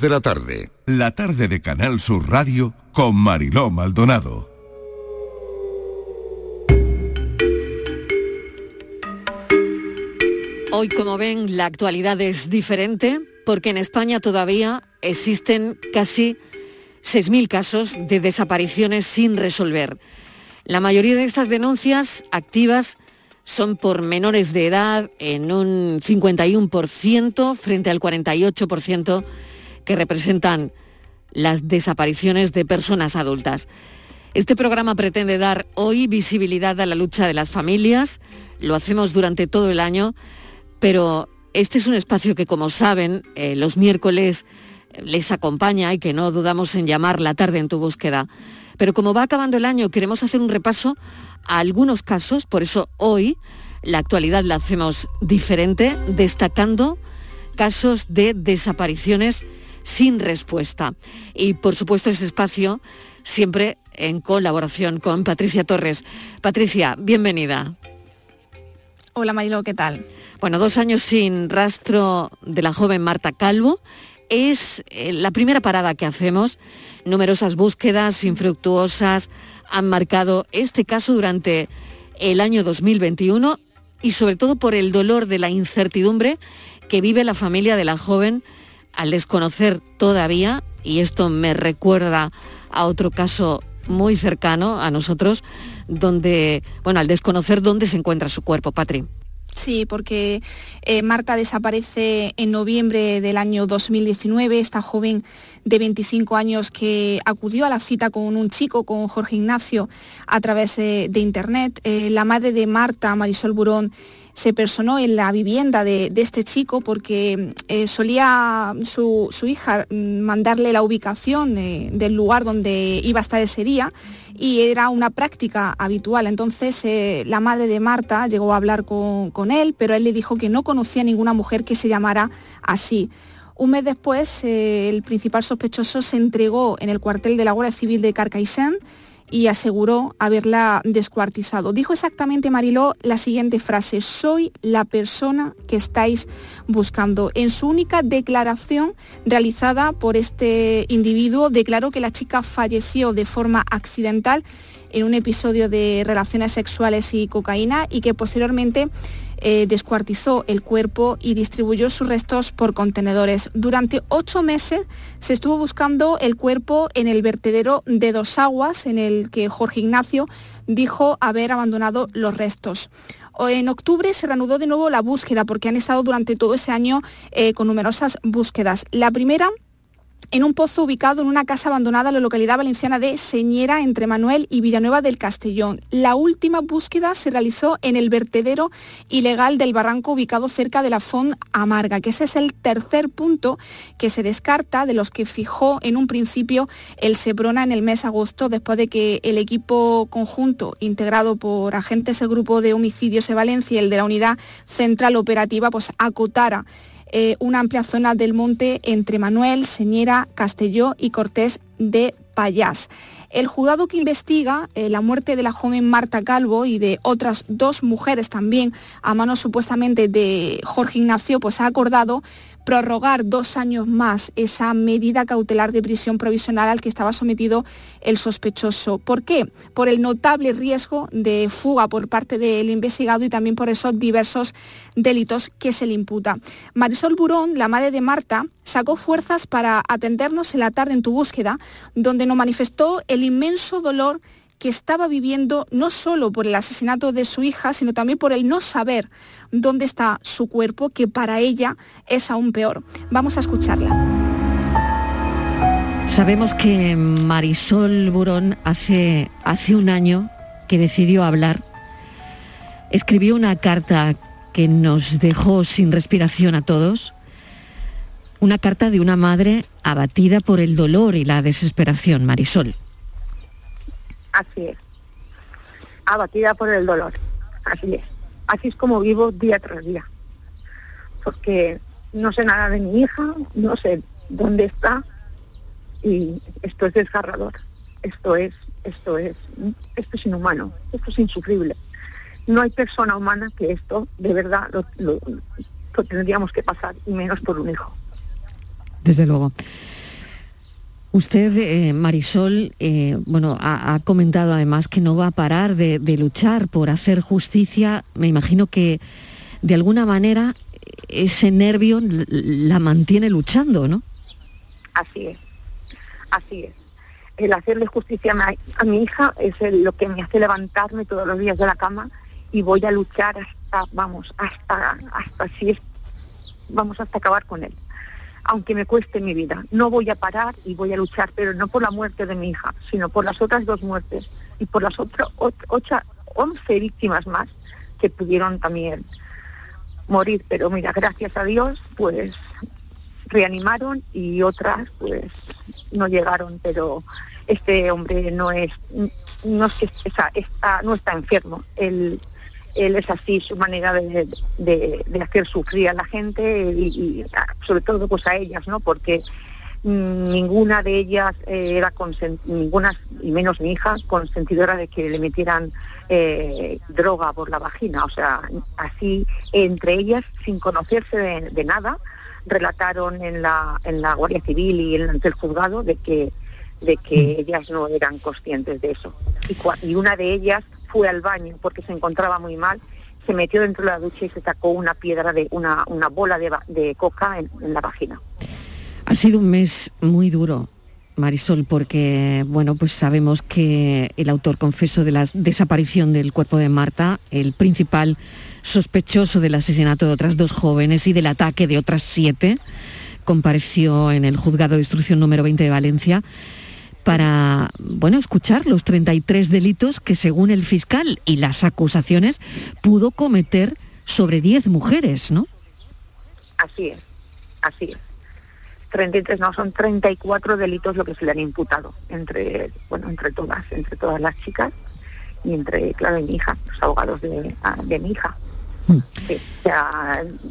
de la tarde. La tarde de Canal Sur Radio con Mariló Maldonado. Hoy, como ven, la actualidad es diferente porque en España todavía existen casi 6.000 casos de desapariciones sin resolver. La mayoría de estas denuncias activas son por menores de edad en un 51% frente al 48% que representan las desapariciones de personas adultas. Este programa pretende dar hoy visibilidad a la lucha de las familias, lo hacemos durante todo el año, pero este es un espacio que, como saben, eh, los miércoles les acompaña y que no dudamos en llamar la tarde en tu búsqueda. Pero como va acabando el año, queremos hacer un repaso a algunos casos, por eso hoy la actualidad la hacemos diferente, destacando casos de desapariciones sin respuesta. Y por supuesto este espacio siempre en colaboración con Patricia Torres. Patricia, bienvenida. Hola Marilo, ¿qué tal? Bueno, dos años sin rastro de la joven Marta Calvo. Es eh, la primera parada que hacemos. Numerosas búsquedas infructuosas han marcado este caso durante el año 2021 y sobre todo por el dolor de la incertidumbre que vive la familia de la joven al desconocer todavía, y esto me recuerda a otro caso muy cercano a nosotros, donde, bueno, al desconocer dónde se encuentra su cuerpo, Patri. Sí, porque eh, Marta desaparece en noviembre del año 2019, esta joven de 25 años que acudió a la cita con un chico, con Jorge Ignacio, a través de, Internet. Eh, la madre de Marta, Marisol Burón, se personó en la vivienda de, este chico porque eh, solía su, hija mm, mandarle la ubicación del lugar donde iba a estar ese día y era una práctica habitual. Entonces eh, la madre de Marta llegó a hablar con, él, pero él le dijo que no conocía ninguna mujer que se llamara así. Un mes después, eh, el principal sospechoso se entregó en el cuartel de la Guardia Civil de Carcaixent y aseguró haberla descuartizado. Dijo exactamente Mariló la siguiente frase, soy la persona que estáis buscando. En su única declaración realizada por este individuo, declaró que la chica falleció de forma accidental en un episodio de relaciones sexuales y cocaína y que posteriormente eh, descuartizó el cuerpo y distribuyó sus restos por contenedores. Durante ocho meses se estuvo buscando el cuerpo en el vertedero de Dos Aguas, en el que Jorge Ignacio dijo haber abandonado los restos. En octubre se reanudó de nuevo la búsqueda porque han estado durante todo ese año eh, con numerosas búsquedas. La primera en un pozo ubicado en una casa abandonada en la localidad valenciana de Señera, entre Manuel y Villanueva del Castellón. La última búsqueda se realizó en el vertedero ilegal del barranco ubicado cerca de la Font Amarga, que ese es el tercer punto que se descarta de los que fijó en un principio el Seprona en el mes de agosto, después de que el equipo conjunto integrado por agentes del grupo de homicidios de Valencia y el de la unidad central operativa, pues acotara eh, una amplia zona del monte entre Manuel, Señera, Castelló y Cortés de Payás. El juzgado que investiga eh, la muerte de la joven Marta Calvo y de otras dos mujeres también a manos supuestamente de Jorge Ignacio, pues ha acordado prorrogar dos años más esa medida cautelar de prisión provisional al que estaba sometido el sospechoso. ¿Por qué? Por el notable riesgo de fuga por parte del investigado y también por esos diversos delitos que se le imputa. Marisol Burón, la madre de Marta, sacó fuerzas para atendernos en la tarde en tu búsqueda, donde nos manifestó el inmenso dolor que estaba viviendo no solo por el asesinato de su hija, sino también por el no saber dónde está su cuerpo, que para ella es aún peor. Vamos a escucharla. Sabemos que Marisol Burón hace, hace un año que decidió hablar, escribió una carta que nos dejó sin respiración a todos, una carta de una madre abatida por el dolor y la desesperación, Marisol. Así es. Abatida por el dolor. Así es. Así es como vivo día tras día. Porque no sé nada de mi hija, no sé dónde está y esto es desgarrador. Esto es, esto es, esto es inhumano, esto es insufrible. No hay persona humana que esto de verdad lo, lo tendríamos que pasar y menos por un hijo. desde luego. Usted, eh, Marisol, eh, bueno, ha, comentado además que no va a parar de, luchar por hacer justicia. Me imagino que de alguna manera ese nervio la mantiene luchando, ¿no? Así es, así es. El hacerle justicia a mi, hija es lo que me hace levantarme todos los días de la cama y voy a luchar hasta, vamos, hasta, hasta si es, vamos hasta acabar con él aunque me cueste mi vida. No voy a parar y voy a luchar, pero no por la muerte de mi hija, sino por las otras dos muertes y por las otras ocho, once víctimas más que pudieron también morir. Pero mira, gracias a Dios, pues reanimaron y otras pues no llegaron, pero este hombre no es, no es que está, no está enfermo. Él él es así, su manera de, hacer sufrir a la gente y, sobre todo pues a ellas, ¿no? Porque mm, ninguna de ellas eh, era ninguna y menos mi hija consentidora de que le metieran eh, droga por la vagina, o sea, así entre ellas sin conocerse de, nada relataron en la en la Guardia Civil y en el juzgado de que de que mm. ellas no eran conscientes de eso y una de ellas fue al baño porque se encontraba muy mal, se metió dentro de la ducha y se sacó una piedra de una, una bola de, coca en, la vagina. Ha sido un mes muy duro, Marisol, porque bueno, pues sabemos que el autor confeso de la desaparición del cuerpo de Marta, el principal sospechoso del asesinato de otras dos jóvenes y del ataque de otras siete, compareció en el juzgado de instrucción número 20 de Valencia para bueno, escuchar los 33 delitos que según el fiscal y las acusaciones pudo cometer sobre 10 mujeres, ¿no? Así es, así es. 33 no, son 34 delitos lo que se le han imputado entre, bueno, entre todas, entre todas las chicas y entre, claro, mi hija, los abogados de, ah, mi hija. Mm.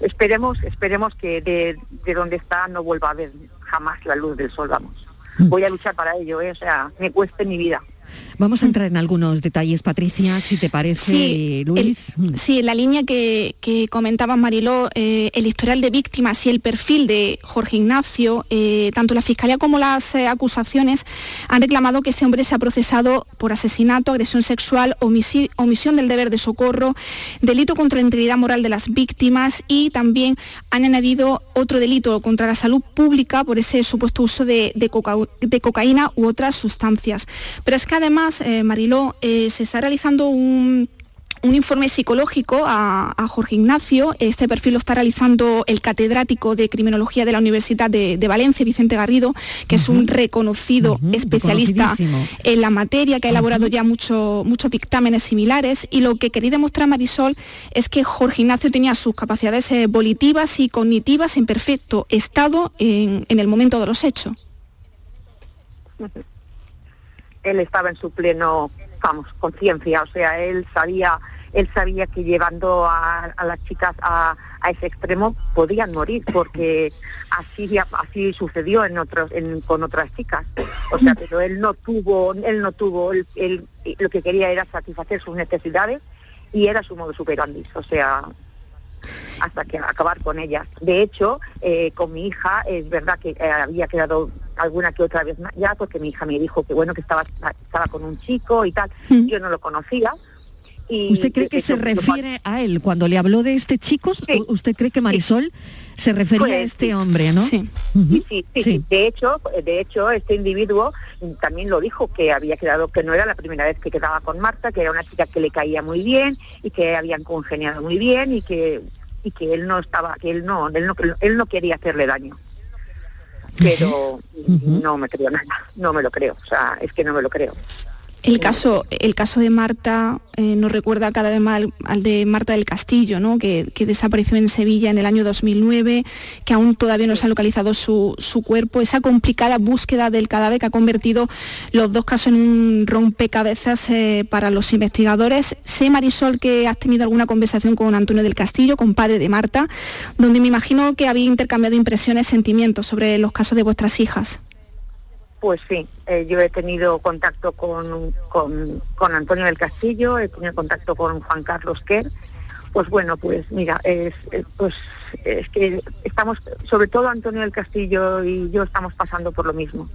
esperemos, esperemos que de, de donde está no vuelva a ver jamás la luz del sol, vamos. Voy a luchar para ello, ¿eh? o sea, me cueste mi vida. Vamos a entrar en algunos detalles, Patricia, si te parece, sí, Luis. Mm. sí, en la línea que, comentaba Mariló, eh, el historial de víctimas y el perfil de Jorge Ignacio, eh, tanto la Fiscalía como las eh, acusaciones han reclamado que ese hombre se ha procesado por asesinato, agresión sexual, omisión del deber de socorro, delito contra la integridad moral de las víctimas y también han añadido otro delito contra la salud pública por ese supuesto uso de, de cocaína u otras sustancias. Pero es que además eh, Mariló, eh, se está realizando un, informe psicológico a, Jorge Ignacio. Este perfil lo está realizando el catedrático de Criminología de la Universidad de, Valencia, Vicente Garrido, que es un reconocido especialista en la materia, que ha elaborado ya muchos dictámenes similares. Y lo que quería demostrar Marisol es que Jorge Ignacio tenía sus capacidades eh, volitivas y cognitivas en perfecto estado en el momento de los hechos él estaba en su pleno, vamos, conciencia, o sea, él sabía, él sabía que llevando a, las chicas a, ese extremo podían morir, porque así, así sucedió en otros, con otras chicas. O sea, pero él no tuvo, él no tuvo, él, lo que quería era satisfacer sus necesidades y era su modo superandi, o sea, hasta que acabar con ellas. De hecho, eh, con mi hija es verdad que eh, había quedado alguna que otra vez ya, porque mi hija me dijo que bueno, que estaba, estaba con un chico y tal, yo no lo conocía. Y ¿Usted cree que se refiere a él cuando le habló de este chico? ¿Usted cree que Marisol se refería a pues este hombre, no? Sí. sí, sí, De hecho, de hecho, este individuo también lo dijo que había quedado, que no era la primera vez que quedaba con Marta, que era una chica que le caía muy bien y que habían congeniado muy bien y que y que él no estaba, que él no, él no, él no quería hacerle daño pero no me creo nada, no me lo creo, o sea, es que no me lo creo. El caso, el caso de Marta eh, nos recuerda cada vez más al, de Marta del Castillo, ¿no? que, desapareció en Sevilla en el año 2009, que aún todavía no se ha localizado su, cuerpo. Esa complicada búsqueda del cadáver que ha convertido los dos casos en un rompecabezas eh, para los investigadores. Sé, Marisol, que has tenido alguna conversación con Antonio del Castillo, con padre de Marta, donde me imagino que había intercambiado impresiones, sentimientos sobre los casos de vuestras hijas. Pues sí, eh, yo he tenido contacto con, con, Antonio del Castillo, he tenido contacto con Juan Carlos Kerr, pues bueno, pues mira, es, pues es que estamos, sobre todo Antonio del Castillo y yo estamos pasando por lo mismo,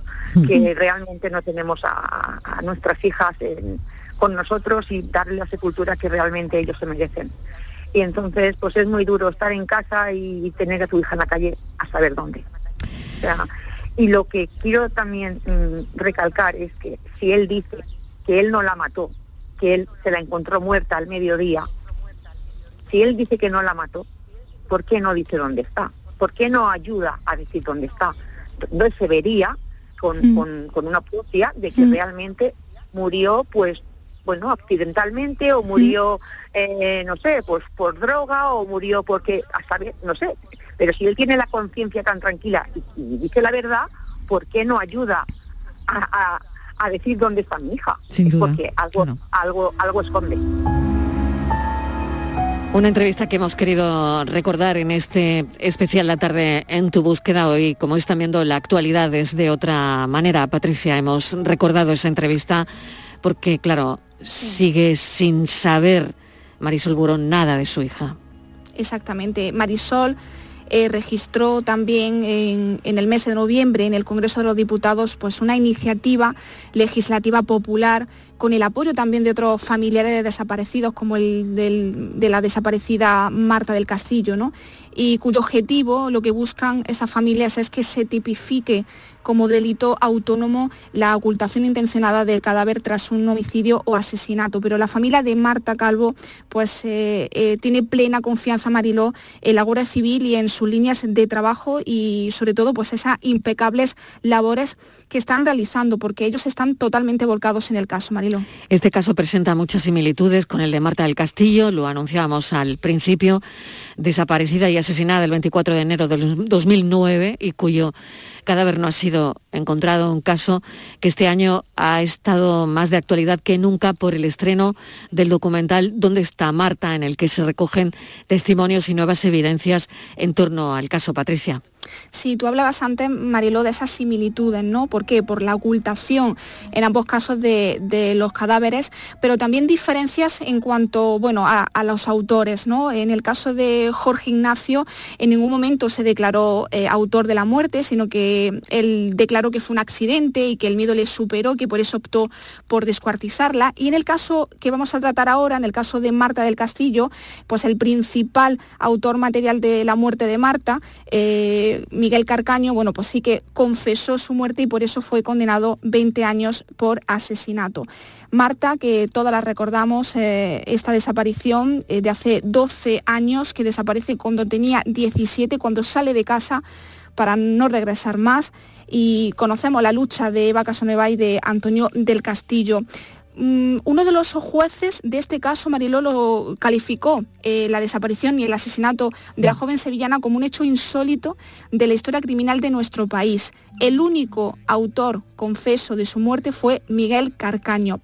que realmente no tenemos a, nuestras hijas con nosotros y darle la sepultura que realmente ellos se merecen. Y entonces, pues es muy duro estar en casa y tener a tu hija en la calle a saber dónde. Y lo que quiero también mm, recalcar es que si él dice que él no la mató, que él se la encontró muerta al mediodía, si él dice que no la mató, ¿por qué no dice dónde está? ¿Por qué no ayuda a decir dónde está? Entonces se vería con, mm. una propia de que mm. realmente murió pues bueno, accidentalmente o murió, eh, no sé, pues por droga o murió porque, hasta no sé, pero si él tiene la conciencia tan tranquila y, dice la verdad, ¿por qué no ayuda a, decir dónde está mi hija? Porque algo, algo, algo esconde. Una entrevista que hemos querido recordar en este especial La tarde en tu búsqueda hoy, como están viendo la actualidad de otra manera. Patricia, hemos recordado esa entrevista porque, claro, sigue sin saber Marisol Burón nada de su hija. Exactamente. Marisol eh, registró también en, el mes de noviembre en el Congreso de los Diputados pues una iniciativa legislativa popular con el apoyo también de otros familiares de desaparecidos, como el de la desaparecida Marta del Castillo, ¿no? y cuyo objetivo, lo que buscan esas familias es que se tipifique como delito autónomo la ocultación intencionada del cadáver tras un homicidio o asesinato. Pero la familia de Marta Calvo pues, eh, eh, tiene plena confianza, Mariló, en la Guardia Civil y en sus líneas de trabajo y sobre todo pues, esas impecables labores que están realizando, porque ellos están totalmente volcados en el caso, Mariló. Este caso presenta muchas similitudes con el de Marta del Castillo, lo anunciábamos al principio, desaparecida y asesinada el 24 de enero del 2009 y cuyo cadáver no ha sido encontrado, un caso que este año ha estado más de actualidad que nunca por el estreno del documental ¿Dónde está Marta?, en el que se recogen testimonios y nuevas evidencias en torno al caso Patricia. Sí, tú hablabas antes, Mariló, de esas similitudes, ¿no? ¿Por qué? Por la ocultación en ambos casos de, los cadáveres, pero también diferencias en cuanto, bueno, a, los autores, ¿no? En el caso de Jorge Ignacio, en ningún momento se declaró eh, autor de la muerte, sino que él declaró que fue un accidente y que el miedo le superó, que por eso optó por descuartizarla. Y en el caso que vamos a tratar ahora, en el caso de Marta del Castillo, pues el principal autor material de la muerte de Marta, eh, Miguel Carcaño, bueno, pues sí que confesó su muerte y por eso fue condenado 20 años por asesinato. Marta, que todas la recordamos, eh, esta desaparición eh, de hace 12 años, que desaparece cuando tenía 17, cuando sale de casa para no regresar más y conocemos la lucha de Eva Casanova y de Antonio del Castillo. Mm, uno de los jueces de este caso, Mariló, lo calificó eh, la desaparición y el asesinato de la joven sevillana como un hecho insólito de la historia criminal de nuestro país. El único autor confeso de su muerte fue Miguel Carcaño.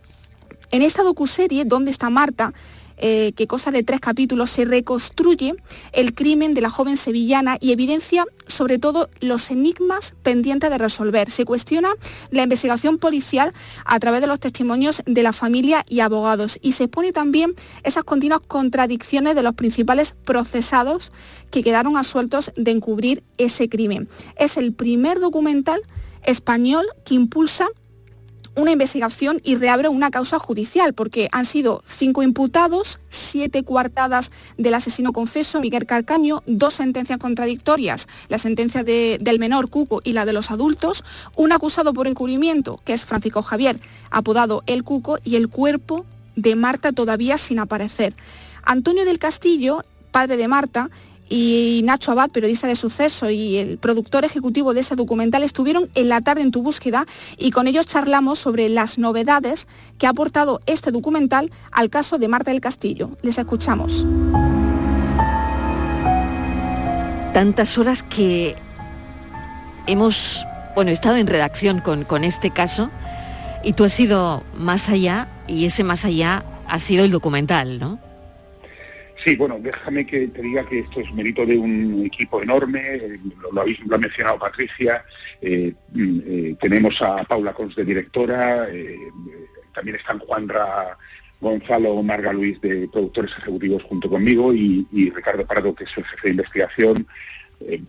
En esta docuserie, ¿Dónde está Marta?, eh, que cosa de tres capítulos, se reconstruye el crimen de la joven sevillana y evidencia sobre todo los enigmas pendientes de resolver. Se cuestiona la investigación policial a través de los testimonios de la familia y abogados y se expone también esas continuas contradicciones de los principales procesados que quedaron asueltos de encubrir ese crimen. Es el primer documental español que impulsa una investigación y reabre una causa judicial, porque han sido cinco imputados, siete coartadas del asesino confeso Miguel Carcaño, dos sentencias contradictorias, la sentencia del menor Cuco y la de los adultos, un acusado por encubrimiento, que es Francisco Javier, apodado El Cuco, y el cuerpo de Marta todavía sin aparecer. Antonio del Castillo, padre de Marta, y Nacho Abad, periodista de suceso y el productor ejecutivo de ese documental, estuvieron en la tarde en tu búsqueda y con ellos charlamos sobre las novedades que ha aportado este documental al caso de Marta del Castillo. Les escuchamos. Tantas horas que hemos bueno, estado en redacción con, con este caso y tú has ido más allá y ese más allá ha sido el documental, ¿no? Sí, bueno, déjame que te diga que esto es mérito de un equipo enorme, eh, lo, habéis, ha mencionado Patricia, eh, mm, eh, tenemos a Paula Cons de directora, también están Juanra Gonzalo Marga Luis de productores ejecutivos junto conmigo y, Ricardo Pardo, que es el jefe de investigación.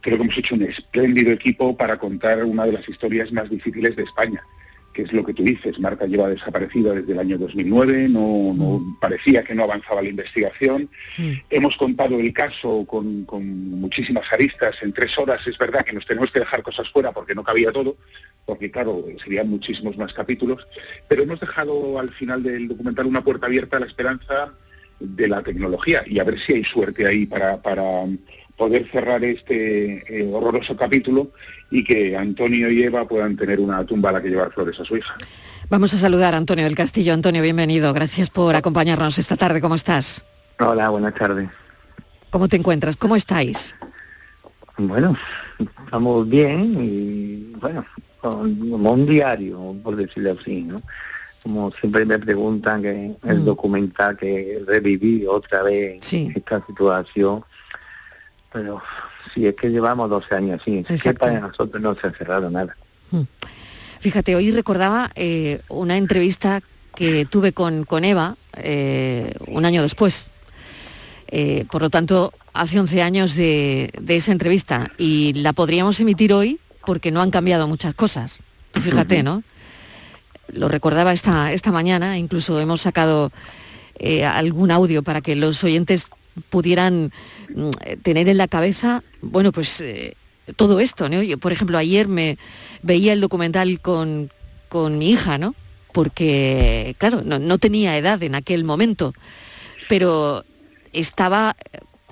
Creo que hemos hecho un espléndido equipo para contar una de las historias más difíciles de España que es lo que tú dices, Marta lleva desaparecida desde el año 2009, no, mm. parecía que no avanzaba la investigación. Mm. Hemos contado el caso con, muchísimas aristas en tres horas, es verdad que nos tenemos que dejar cosas fuera porque no cabía todo, porque claro, serían muchísimos más capítulos, pero hemos dejado al final del documental una puerta abierta a la esperanza de la tecnología y a ver si hay suerte ahí para, para poder cerrar este eh, horroroso capítulo y que Antonio y Eva puedan tener una tumba a la que llevar flores a su hija. Vamos a saludar a Antonio del Castillo. Antonio, bienvenido. Gracias por acompañarnos esta tarde. ¿Cómo estás? Hola, buenas tardes. ¿Cómo te encuentras? ¿Cómo estáis? Bueno, estamos bien y bueno, como un diario, por decirlo así, ¿no? Como siempre me preguntan que el mm. documental que reviví otra vez esta situación, pero si es que llevamos 12 años así, es que para nosotros no se ha cerrado nada. Hmm. Fíjate, hoy recordaba eh, una entrevista que tuve con, con Eva eh, un año después. Eh, por lo tanto, hace 11 años de, esa entrevista y la podríamos emitir hoy porque no han cambiado muchas cosas. Tú fíjate, ¿no? Lo recordaba esta, esta mañana, incluso hemos sacado algún audio para que los oyentes pudieran mm, tener en la cabeza, bueno, pues eh, todo esto, ¿no? Yo, por ejemplo, ayer me veía el documental con, mi hija, ¿no? Porque, claro, no, tenía edad en aquel momento, pero estaba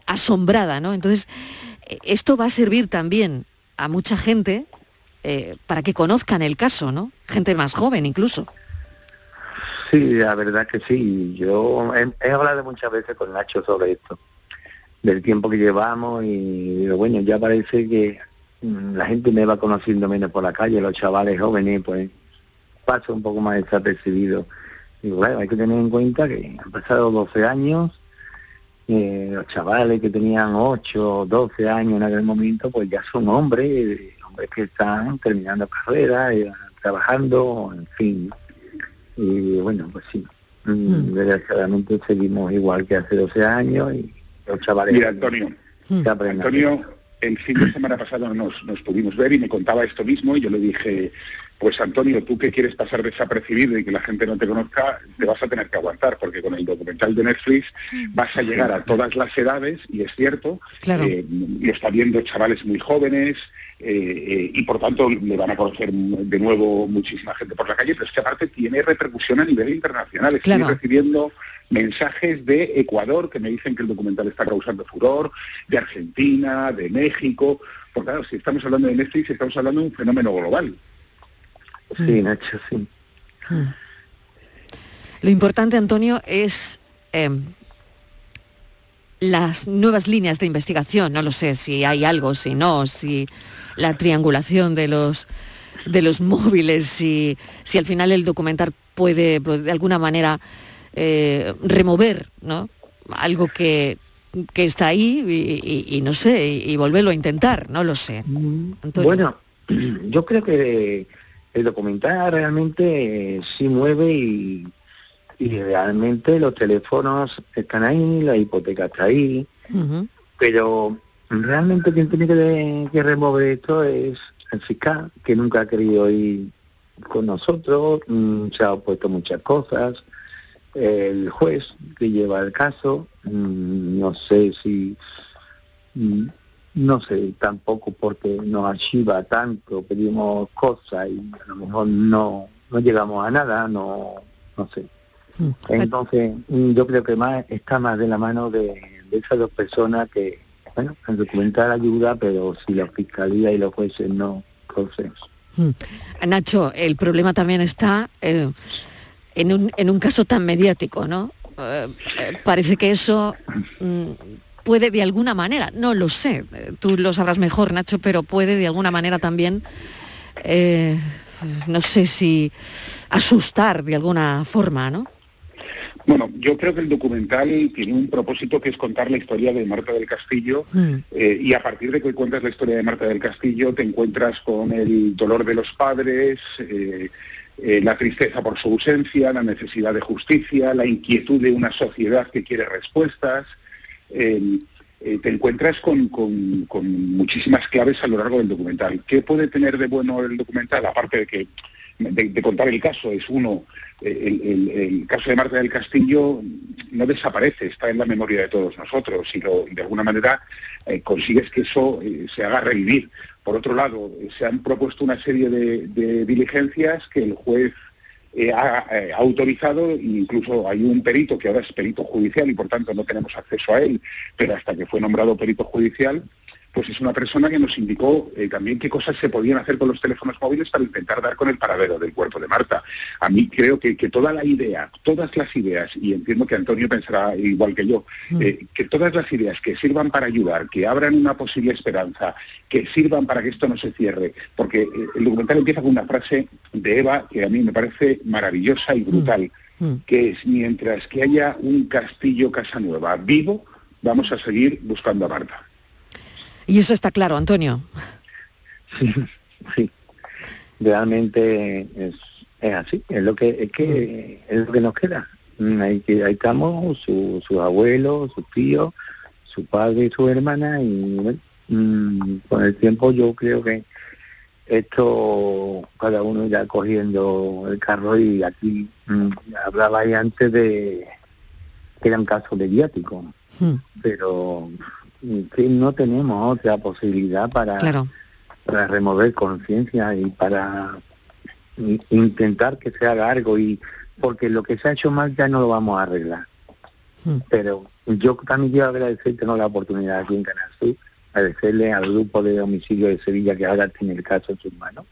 asombrada, ¿no? Entonces, esto va a servir también a mucha gente eh, para que conozcan el caso, ¿no? Gente más joven incluso. Sí, la verdad que sí. Yo he, hablado muchas veces con Nacho sobre esto, del tiempo que llevamos y bueno, ya parece que mm, la gente me va conociendo menos por la calle, los chavales jóvenes, pues paso un poco más desapercibido. Y bueno, hay que tener en cuenta que han pasado 12 años, eh, los chavales que tenían 8 o 12 años en aquel momento, pues ya son hombres, hombres que están terminando carrera, eh, trabajando, en fin. Y bueno, pues sí, mm, desgraciadamente seguimos igual que hace 12 años y los chavales... Mira, Antonio. Antonio, el fin de semana pasado nos, nos pudimos ver y me contaba esto mismo y yo le dije, pues Antonio, tú que quieres pasar desapercibido y que la gente no te conozca, te vas a tener que aguantar, porque con el documental de Netflix vas a llegar a todas las edades, y es cierto, eh, y está viendo chavales muy jóvenes, eh, eh, y por tanto le van a conocer de nuevo muchísima gente por la calle, pero es que aparte tiene repercusión a nivel internacional. Estoy recibiendo mensajes de Ecuador que me dicen que el documental está causando furor, de Argentina, de México, porque claro, si estamos hablando de Netflix, estamos hablando de un fenómeno global. Sí, mm. Nacho, sí. Mm. Lo importante, Antonio, es em, las nuevas líneas de investigación. No lo sé si hay algo, si no, si la triangulación de los de los móviles, si, si al final el documental puede, de alguna manera eh, remover ¿no? algo que, está ahí y, no sé, y, volverlo a intentar, no lo sé. Mm. Bueno, yo creo que el documental realmente sí mueve y, realmente los teléfonos están ahí, la hipoteca está ahí, pero realmente quien tiene que, remover esto es el fiscal, que nunca ha querido ir con nosotros, mm, se ha opuesto muchas cosas, el juez que lleva el caso, mm, no sé si mm, no sé, tampoco porque nos archiva tanto, pedimos cosas y a lo mejor no, no llegamos a nada, no, no sé. Mm. Entonces, mm, yo creo que más está más de la mano de, esas dos personas que, bueno, el documental ayuda, pero si la fiscalía y los jueces no, entonces... Mm. Nacho, el problema también está eh, en, un, en un caso tan mediático, ¿no? Eh, eh, parece que eso puede de alguna manera, no lo sé, tú lo sabrás mejor Nacho, pero puede de alguna manera también, eh, no sé si asustar de alguna forma, ¿no? Bueno, yo creo que el documental tiene un propósito que es contar la historia de Marta del Castillo mm. eh, y a partir de que cuentas la historia de Marta del Castillo te encuentras con el dolor de los padres, eh, eh, la tristeza por su ausencia, la necesidad de justicia, la inquietud de una sociedad que quiere respuestas. Eh, te encuentras con, muchísimas claves a lo largo del documental. ¿Qué puede tener de bueno el documental? Aparte de que de, contar el caso, es uno, el, caso de Marta del Castillo no desaparece, está en la memoria de todos nosotros y, de alguna manera consigues que eso se haga revivir. Por otro lado, se han propuesto una serie de, diligencias que el juez eh, ha, eh, autorizado incluso hay un perito que ahora es perito judicial y por tanto no tenemos acceso a él, pero hasta que fue nombrado perito judicial, pues es una persona que nos indicó eh, también qué cosas se podían hacer con los teléfonos móviles para intentar dar con el paradero del cuerpo de Marta. A mí creo que, toda la idea, todas las ideas, y entiendo que Antonio pensará igual que yo, mm. eh, que todas las ideas que sirvan para ayudar, que abran una posible esperanza, que sirvan para que esto no se cierre, porque eh, el documental empieza con una frase de Eva que a mí me parece maravillosa y brutal, mm. Mm. que es mientras que haya un castillo Casanueva vivo, vamos a seguir buscando a Marta. Y eso está claro, Antonio. Sí, sí. Realmente es, así, es lo que es que mm. es lo que nos queda. Mm, ahí, ahí estamos, sus su abuelos, sus tíos, su padre y su hermana, y mm, con el tiempo yo creo que esto cada uno ya cogiendo el carro y aquí hablaba ahí antes de que era un caso mediático, pero que no tenemos otra posibilidad para, para remover conciencia y para intentar que se haga algo y porque lo que se ha hecho mal ya no lo vamos a arreglar. Hmm. Pero yo también quiero agradecer tener la oportunidad aquí en Canal Sur, agradecerle al grupo de homicidio de Sevilla que ahora tiene el caso en sus manos,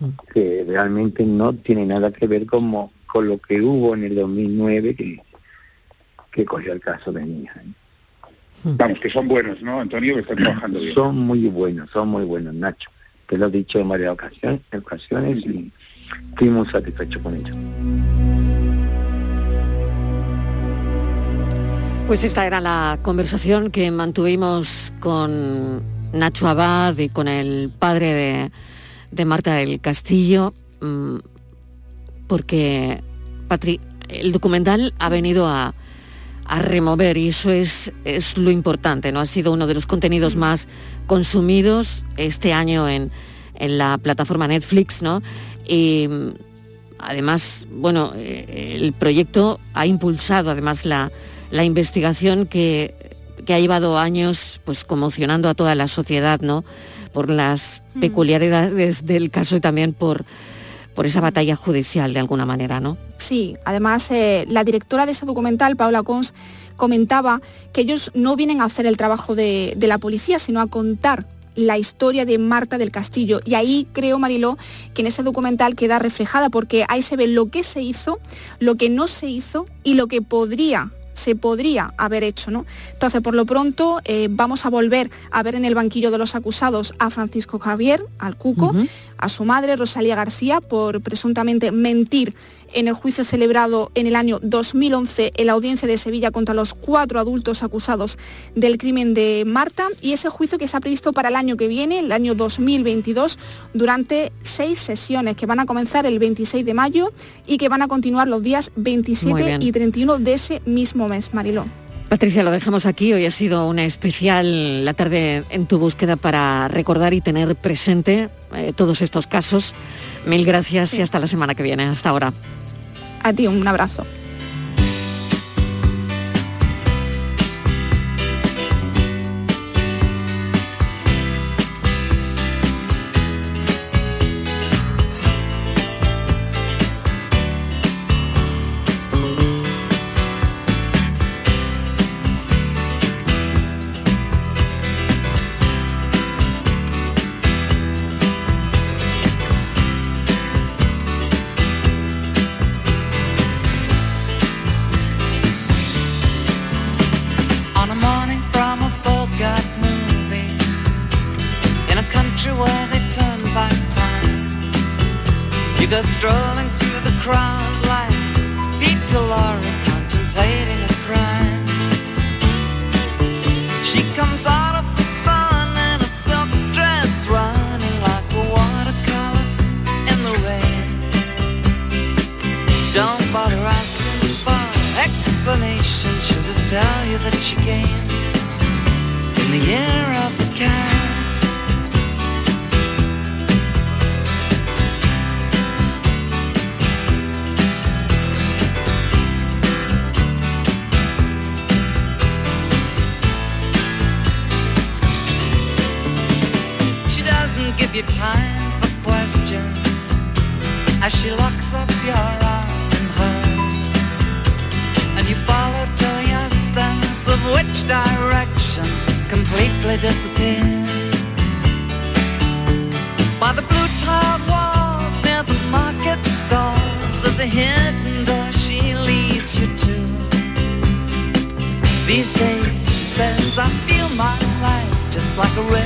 hmm. que realmente no tiene nada que ver con, con lo que hubo en el 2009 que, que cogió el caso de mi hija. ¿eh? Vamos, que son buenos, ¿no, Antonio? Que están trabajando bien. Son muy buenos, son muy buenos, Nacho. Te lo he dicho en varias ocasiones, ocasiones y estoy muy satisfecho con ellos. Pues esta era la conversación que mantuvimos con Nacho Abad y con el padre de, de Marta del Castillo, mm, porque, Patri, el documental ha venido a, a remover y eso es, es lo importante, ¿no? Ha sido uno de los contenidos mm. más consumidos este año en, la plataforma Netflix, ¿no? Y además, bueno, eh, el proyecto ha impulsado además la, investigación que, ha llevado años pues conmocionando a toda la sociedad, ¿no? Por las mm. peculiaridades del caso y también por por esa batalla judicial de alguna manera, ¿no? Sí, además eh, la directora de ese documental, Paula Cons, comentaba que ellos no vienen a hacer el trabajo de, de la policía, sino a contar la historia de Marta del Castillo. Y ahí creo, Mariló, que en ese documental queda reflejada porque ahí se ve lo que se hizo, lo que no se hizo y lo que podría se podría haber hecho. ¿no? Entonces, por lo pronto, eh, vamos a volver a ver en el banquillo de los acusados a Francisco Javier, al Cuco, a su madre, Rosalía García, por presuntamente mentir en el juicio celebrado en el año 2011 en la audiencia de Sevilla contra los cuatro adultos acusados del crimen de Marta y ese juicio que está previsto para el año que viene, el año 2022, durante seis sesiones que van a comenzar el 26 de mayo y que van a continuar los días 27 y 31 de ese mismo mes, Mariló. Patricia, lo dejamos aquí. Hoy ha sido una especial la tarde en tu búsqueda para recordar y tener presente eh, todos estos casos. Mil gracias y hasta la semana que viene. Hasta ahora. A ti un abrazo. back time. You go strolling through the crowd like Peter Laura contemplating a crime. She comes out of the sun in a silk dress, running like a watercolor in the rain. Don't bother asking for explanation. She'll just tell you that she came in the year of the cat. direction completely disappears. By the blue tiled walls near the market stalls, there's a hidden door she leads you to. These days, she says, I feel my life just like a river.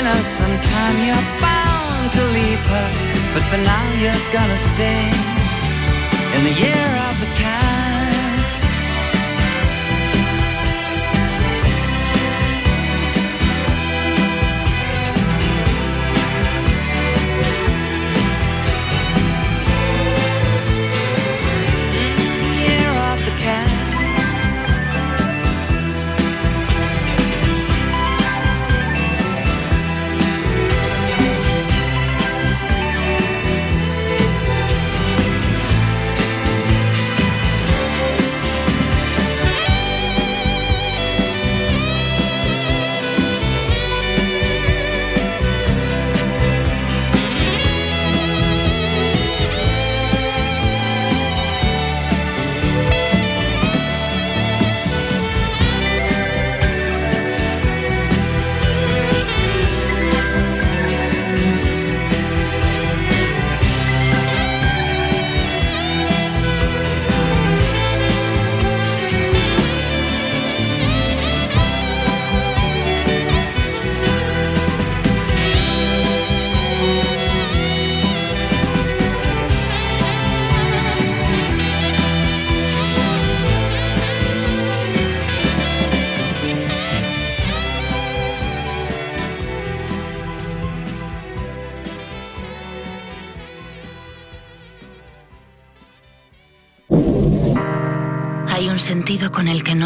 You know, sometime you're bound to leave her, but for now you're gonna stay. In the year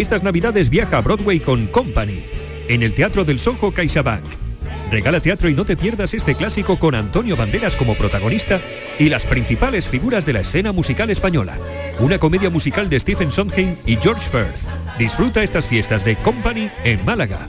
Estas navidades viaja a Broadway con Company, en el Teatro del Soho CaixaBank. Regala teatro y no te pierdas este clásico con Antonio Banderas como protagonista y las principales figuras de la escena musical española. Una comedia musical de Stephen Sondheim y George Firth. Disfruta estas fiestas de Company en Málaga.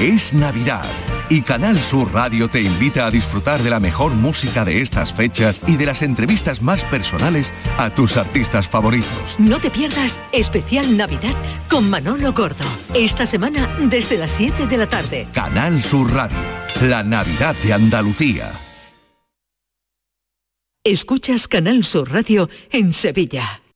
Es Navidad y Canal Sur Radio te invita a disfrutar de la mejor música de estas fechas y de las entrevistas más personales a tus artistas favoritos. No te pierdas especial Navidad con Manolo Gordo. Esta semana desde las 7 de la tarde. Canal Sur Radio, la Navidad de Andalucía. Escuchas Canal Sur Radio en Sevilla.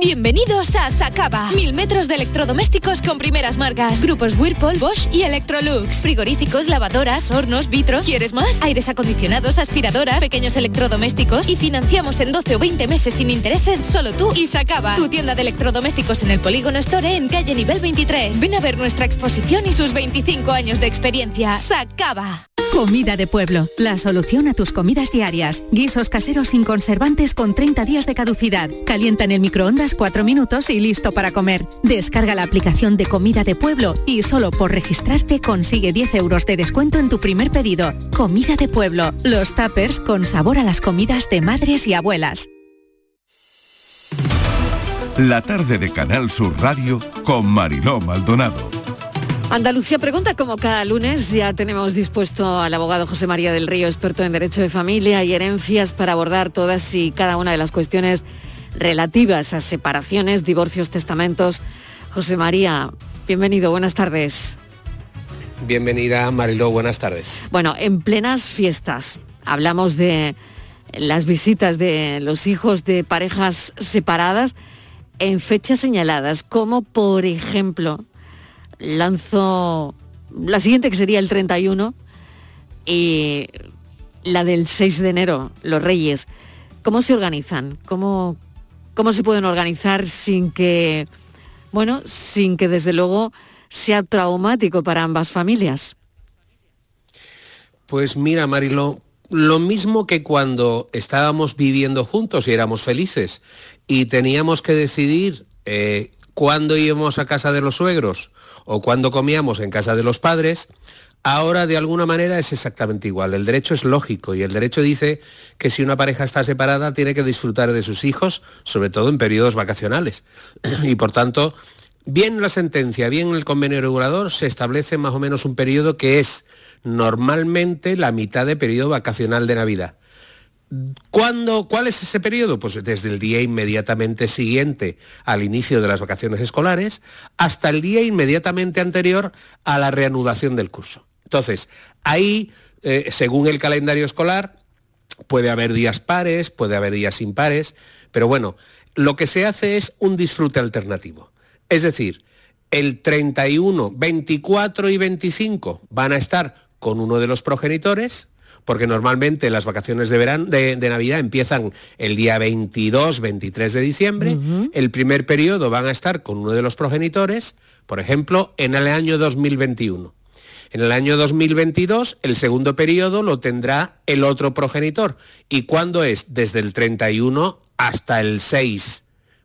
Bienvenidos a Sacaba. Mil metros de electrodomésticos con primeras marcas. Grupos Whirlpool, Bosch y Electrolux. Frigoríficos, lavadoras, hornos, vitros. ¿Quieres más? Aires acondicionados, aspiradoras, pequeños electrodomésticos. Y financiamos en 12 o 20 meses sin intereses solo tú y Sacaba. Tu tienda de electrodomésticos en el Polígono Store en calle nivel 23. Ven a ver nuestra exposición y sus 25 años de experiencia. Sacaba. Comida de Pueblo, la solución a tus comidas diarias. Guisos caseros sin conservantes con 30 días de caducidad. Calienta en el microondas 4 minutos y listo para comer. Descarga la aplicación de Comida de Pueblo y solo por registrarte consigue 10 euros de descuento en tu primer pedido. Comida de Pueblo, los tuppers con sabor a las comidas de madres y abuelas. La tarde de Canal Sur Radio con Mariló Maldonado. Andalucía Pregunta, como cada lunes, ya tenemos dispuesto al abogado José María del Río, experto en Derecho de Familia y Herencias, para abordar todas y cada una de las cuestiones relativas a separaciones, divorcios, testamentos. José María, bienvenido, buenas tardes. Bienvenida, Mariló, buenas tardes. Bueno, en plenas fiestas, hablamos de las visitas de los hijos de parejas separadas en fechas señaladas, como por ejemplo lanzo la siguiente que sería el 31 y la del 6 de enero, los Reyes. ¿Cómo se organizan? ¿Cómo, cómo se pueden organizar sin que, bueno, sin que desde luego sea traumático para ambas familias? Pues mira, Marilo, lo mismo que cuando estábamos viviendo juntos y éramos felices y teníamos que decidir eh, cuándo íbamos a casa de los suegros o cuando comíamos en casa de los padres, ahora de alguna manera es exactamente igual. El derecho es lógico y el derecho dice que si una pareja está separada tiene que disfrutar de sus hijos, sobre todo en periodos vacacionales. Y por tanto, bien la sentencia, bien el convenio regulador, se establece más o menos un periodo que es normalmente la mitad de periodo vacacional de Navidad. ¿Cuándo, ¿Cuál es ese periodo? Pues desde el día inmediatamente siguiente al inicio de las vacaciones escolares hasta el día inmediatamente anterior a la reanudación del curso. Entonces, ahí, eh, según el calendario escolar, puede haber días pares, puede haber días impares, pero bueno, lo que se hace es un disfrute alternativo. Es decir, el 31, 24 y 25 van a estar con uno de los progenitores, porque normalmente las vacaciones de, verano, de, Navidad empiezan el día 22, 23 de diciembre. El primer periodo van a estar con uno de los progenitores, por ejemplo, en el año 2021. En el año 2022, el segundo periodo lo tendrá el otro progenitor. ¿Y cuándo es? Desde el 31 hasta el 6.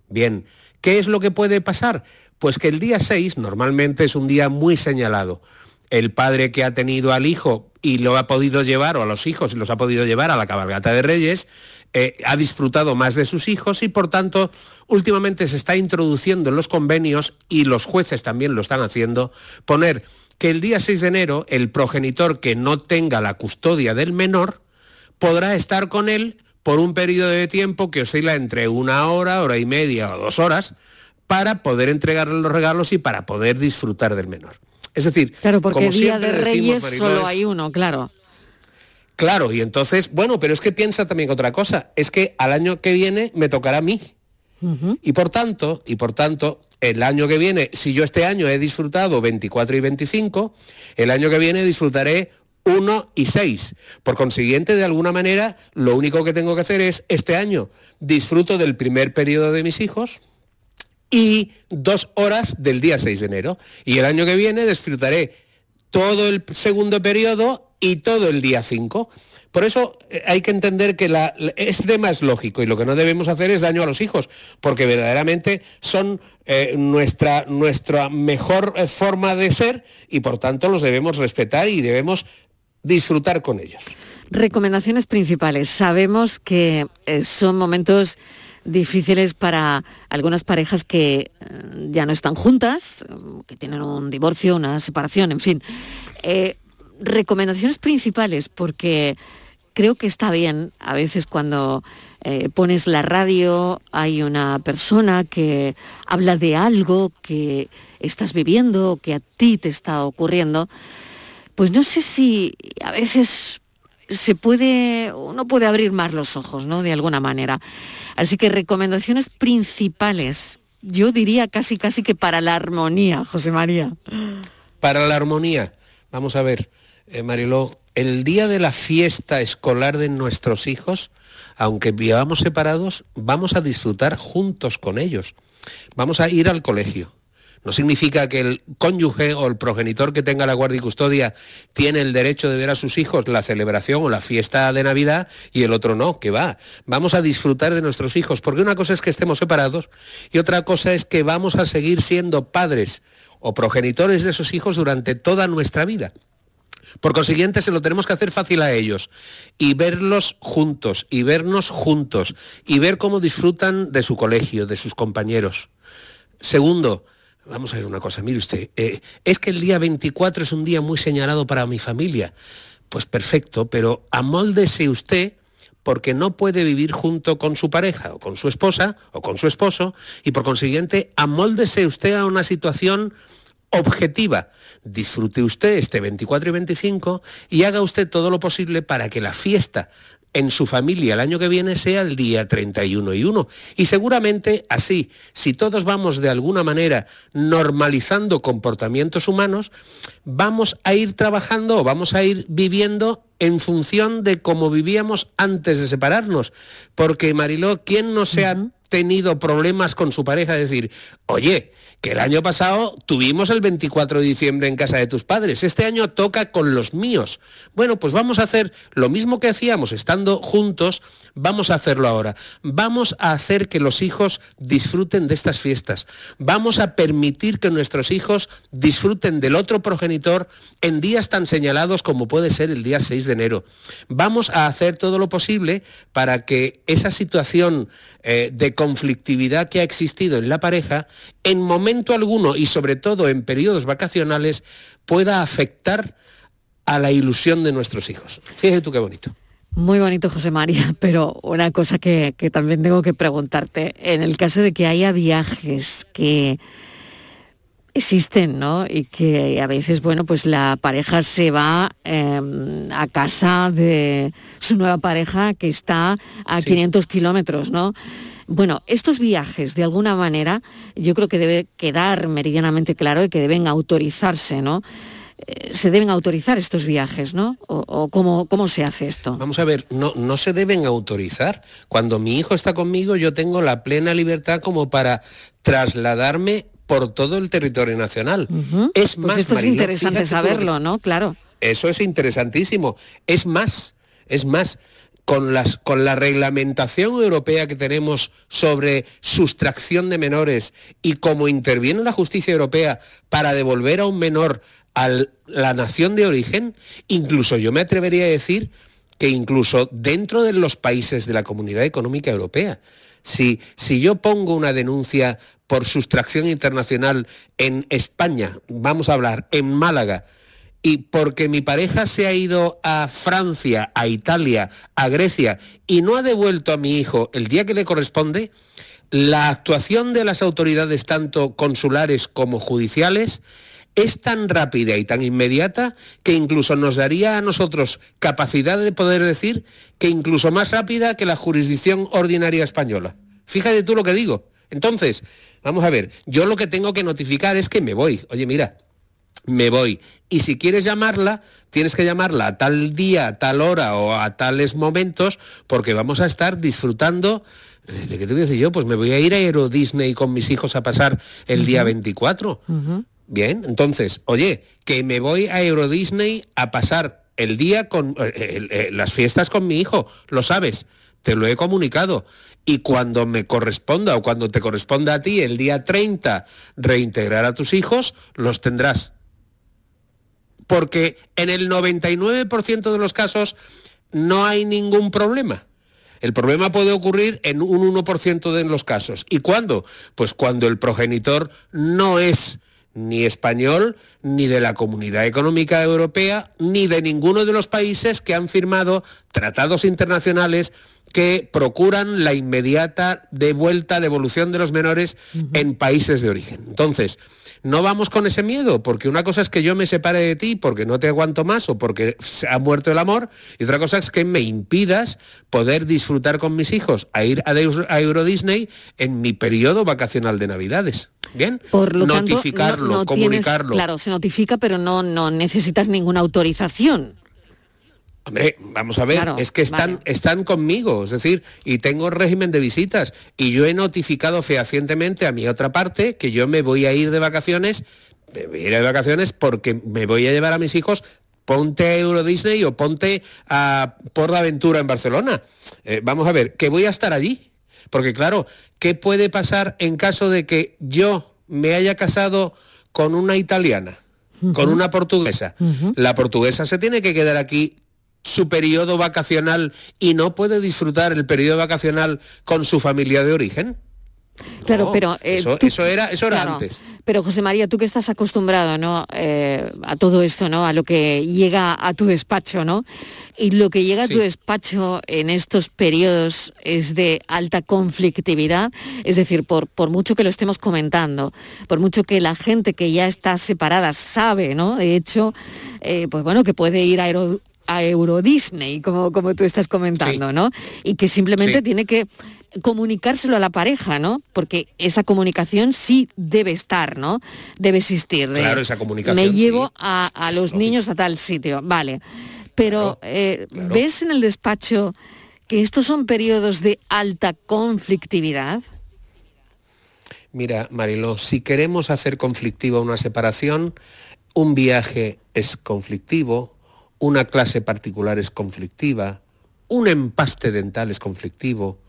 Bien, ¿qué es lo que puede pasar? Pues que el día 6 normalmente es un día muy señalado. El padre que ha tenido al hijo y lo ha podido llevar, o a los hijos y los ha podido llevar a la cabalgata de Reyes, eh, ha disfrutado más de sus hijos y por tanto últimamente se está introduciendo en los convenios y los jueces también lo están haciendo, poner que el día 6 de enero el progenitor que no tenga la custodia del menor podrá estar con él por un periodo de tiempo que oscila entre una hora, hora y media o dos horas para poder entregarle los regalos y para poder disfrutar del menor. Es decir, Claro, porque como Día de decimos, Reyes solo hay uno, claro. Claro, y entonces, bueno, pero es que piensa también otra cosa, es que al año que viene me tocará a mí. Y por tanto, y por tanto, el año que viene, si yo este año he disfrutado 24 y 25, el año que viene disfrutaré 1 y 6. Por consiguiente, de alguna manera, lo único que tengo que hacer es, este año disfruto del primer periodo de mis hijos, y dos horas del día 6 de enero. Y el año que viene disfrutaré todo el segundo periodo y todo el día 5. Por eso eh, hay que entender que es de más lógico y lo que no debemos hacer es daño a los hijos, porque verdaderamente son eh, nuestra, nuestra mejor eh, forma de ser y por tanto los debemos respetar y debemos disfrutar con ellos. Recomendaciones principales. Sabemos que son momentos difíciles para algunas parejas que ya no están juntas, que tienen un divorcio, una separación, en fin. Recomendaciones principales, porque creo que está bien a veces cuando eh, pones la radio, hay una persona que habla de algo que estás viviendo, que a ti te está ocurriendo, pues no sé si a veces se puede, uno puede abrir más los ojos, ¿no? De alguna manera. Así que recomendaciones principales, yo diría casi casi que para la armonía, José María. Para la armonía, vamos a ver, eh, Mariló, el día de la fiesta escolar de nuestros hijos, aunque vivamos separados, vamos a disfrutar juntos con ellos. Vamos a ir al colegio. No significa que el cónyuge o el progenitor que tenga la guardia y custodia tiene el derecho de ver a sus hijos la celebración o la fiesta de Navidad y el otro no, que va. Vamos a disfrutar de nuestros hijos, porque una cosa es que estemos separados y otra cosa es que vamos a seguir siendo padres o progenitores de esos hijos durante toda nuestra vida. Por consiguiente, se lo tenemos que hacer fácil a ellos y verlos juntos y vernos juntos y ver cómo disfrutan de su colegio, de sus compañeros. Segundo, vamos a ver una cosa, mire usted, eh, es que el día 24 es un día muy señalado para mi familia. Pues perfecto, pero amóldese usted porque no puede vivir junto con su pareja o con su esposa o con su esposo y por consiguiente amóldese usted a una situación objetiva. Disfrute usted este 24 y 25 y haga usted todo lo posible para que la fiesta en su familia el año que viene sea el día 31 y 1. Y seguramente así, si todos vamos de alguna manera normalizando comportamientos humanos, vamos a ir trabajando o vamos a ir viviendo en función de cómo vivíamos antes de separarnos. Porque Mariló, ¿quién no se ha tenido problemas con su pareja? Decir, oye, que el año pasado tuvimos el 24 de diciembre en casa de tus padres, este año toca con los míos. Bueno, pues vamos a hacer lo mismo que hacíamos estando juntos, vamos a hacerlo ahora. Vamos a hacer que los hijos disfruten de estas fiestas. Vamos a permitir que nuestros hijos disfruten del otro progenitor en días tan señalados como puede ser el día 6 de enero. Vamos a hacer todo lo posible para que esa situación eh, de conflictividad que ha existido en la pareja, en momento alguno y sobre todo en periodos vacacionales, pueda afectar a la ilusión de nuestros hijos. Fíjate tú qué bonito. Muy bonito, José María, pero una cosa que, que también tengo que preguntarte, en el caso de que haya viajes que existen, ¿no? Y que a veces, bueno, pues la pareja se va eh, a casa de su nueva pareja que está a 500 kilómetros, ¿no? Bueno, estos viajes, de alguna manera, yo creo que debe quedar meridianamente claro y que deben autorizarse, ¿no? Eh, se deben autorizar estos viajes, ¿no? ¿O, o cómo, cómo se hace esto? Vamos a ver, no, no se deben autorizar. Cuando mi hijo está conmigo, yo tengo la plena libertad como para trasladarme por todo el territorio nacional. Es Pues más, esto es interesante tú saberlo, ¿no? Claro. Eso es interesantísimo. Es más, es más. con, las, con la reglamentación europea que tenemos sobre sustracción de menores y cómo interviene la justicia europea para devolver a un menor a la nación de origen, incluso yo me atrevería a decir que incluso dentro de los países de la Comunidad Económica Europea, si, si yo pongo una denuncia por sustracción internacional en España, vamos a hablar, en Málaga, y porque mi pareja se ha ido a Francia, a Italia, a Grecia y no ha devuelto a mi hijo el día que le corresponde, la actuación de las autoridades tanto consulares como judiciales es tan rápida y tan inmediata que incluso nos daría a nosotros capacidad de poder decir que incluso más rápida que la jurisdicción ordinaria española. Fíjate tú lo que digo. Entonces, vamos a ver, yo lo que tengo que notificar es que me voy. Oye, mira, me voy. Y si quieres llamarla, tienes que llamarla a tal día, a tal hora o a tales momentos, porque vamos a estar disfrutando. eh, ¿De qué te voy a decir yo? Pues me voy a ir a Euro Disney con mis hijos a pasar el día 24. Bien, entonces, oye, que me voy a Euro Disney a pasar el día con eh, eh, eh, las fiestas con mi hijo, lo sabes, te lo he comunicado. Y cuando me corresponda o cuando te corresponda a ti el día 30 reintegrar a tus hijos, los tendrás. Porque en el 99% de los casos no hay ningún problema. El problema puede ocurrir en un 1% de los casos. ¿Y cuándo? Pues cuando el progenitor no es ni español, ni de la Comunidad Económica Europea, ni de ninguno de los países que han firmado tratados internacionales que procuran la inmediata devuelta, devolución de los menores en países de origen. Entonces, no vamos con ese miedo, porque una cosa es que yo me separe de ti porque no te aguanto más o porque se ha muerto el amor, y otra cosa es que me impidas poder disfrutar con mis hijos a ir a, Euro Disney en mi periodo vacacional de Navidades. Bien, Por lo tanto, notificarlo, no- no tienes- comunicarlo. claro, se notifica, pero no, no necesitas ninguna autorización. Hombre, vamos a ver, Claro, es que están, están conmigo, es decir, y tengo régimen de visitas, y yo he notificado fehacientemente a mi otra parte que yo me voy a ir de vacaciones, me voy a ir de vacaciones porque me voy a llevar a mis hijos, ponte a Euro Disney o ponte a Por de Aventura en Barcelona. Eh, vamos a ver, que voy a estar allí. Porque claro, ¿qué puede pasar en caso de que yo me haya casado con una italiana, con una portuguesa? La portuguesa se tiene que quedar aquí su periodo vacacional y no puede disfrutar el periodo vacacional con su familia de origen. Claro, No, pero eh, eso, tú- eso era, eso era claro, antes. Pero José María, tú que estás acostumbrado, ¿no? eh, a todo esto, ¿no? A lo que llega a tu despacho, ¿no? Y lo que llega a tu despacho en estos periodos es de alta conflictividad, es decir, por, por mucho que lo estemos comentando, por mucho que la gente que ya está separada sabe, ¿no? De hecho, eh, pues bueno, que puede ir a a Euro Disney, como, como tú estás comentando, ¿no? Y que simplemente Sí. tiene que comunicárselo a la pareja, ¿no? Porque esa comunicación sí debe estar, ¿no? Debe existir. de, Claro, esa comunicación, Me sí. llevo a, a los niños a tal sitio, vale. Pero eh, ¿ves en el despacho que estos son periodos de alta conflictividad? Mira, Mariló, si queremos hacer conflictiva una separación, un viaje es conflictivo, una clase particular es conflictiva, un empaste dental es conflictivo,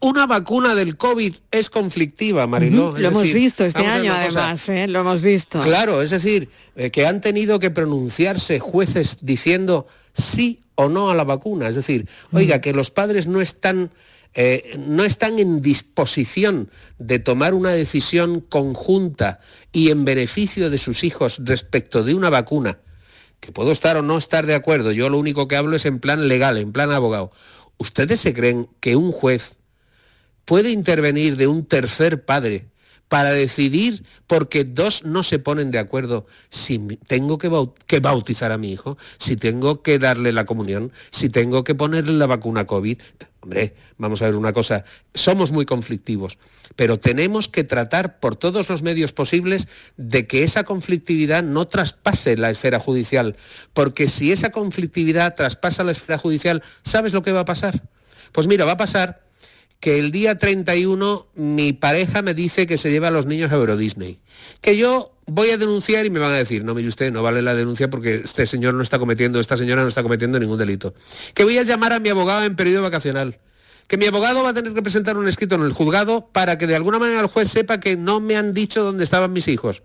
una vacuna del COVID es conflictiva, Mariló. Es Lo hemos decir, visto este año además, ¿eh? lo hemos visto. Claro, es decir, eh, que han tenido que pronunciarse jueces diciendo sí o no a la vacuna. Es decir, oiga, que los padres no están, eh, no están en disposición de tomar una decisión conjunta y en beneficio de sus hijos respecto de una vacuna, que puedo estar o no estar de acuerdo, yo lo único que hablo es en plan legal, en plan abogado. ¿Ustedes se creen que un juez puede intervenir de un tercer padre para decidir porque dos no se ponen de acuerdo si tengo que bautizar a mi hijo, si tengo que darle la comunión, si tengo que ponerle la vacuna COVID. Hombre, vamos a ver una cosa, somos muy conflictivos, pero tenemos que tratar por todos los medios posibles de que esa conflictividad no traspase la esfera judicial, porque si esa conflictividad traspasa la esfera judicial, ¿sabes lo que va a pasar? Pues mira, va a pasar que el día 31 mi pareja me dice que se lleva a los niños a Euro Disney. Que yo voy a denunciar y me van a decir, no, mire usted, no vale la denuncia porque este señor no está cometiendo, esta señora no está cometiendo ningún delito. Que voy a llamar a mi abogado en periodo vacacional. Que mi abogado va a tener que presentar un escrito en el juzgado para que de alguna manera el juez sepa que no me han dicho dónde estaban mis hijos.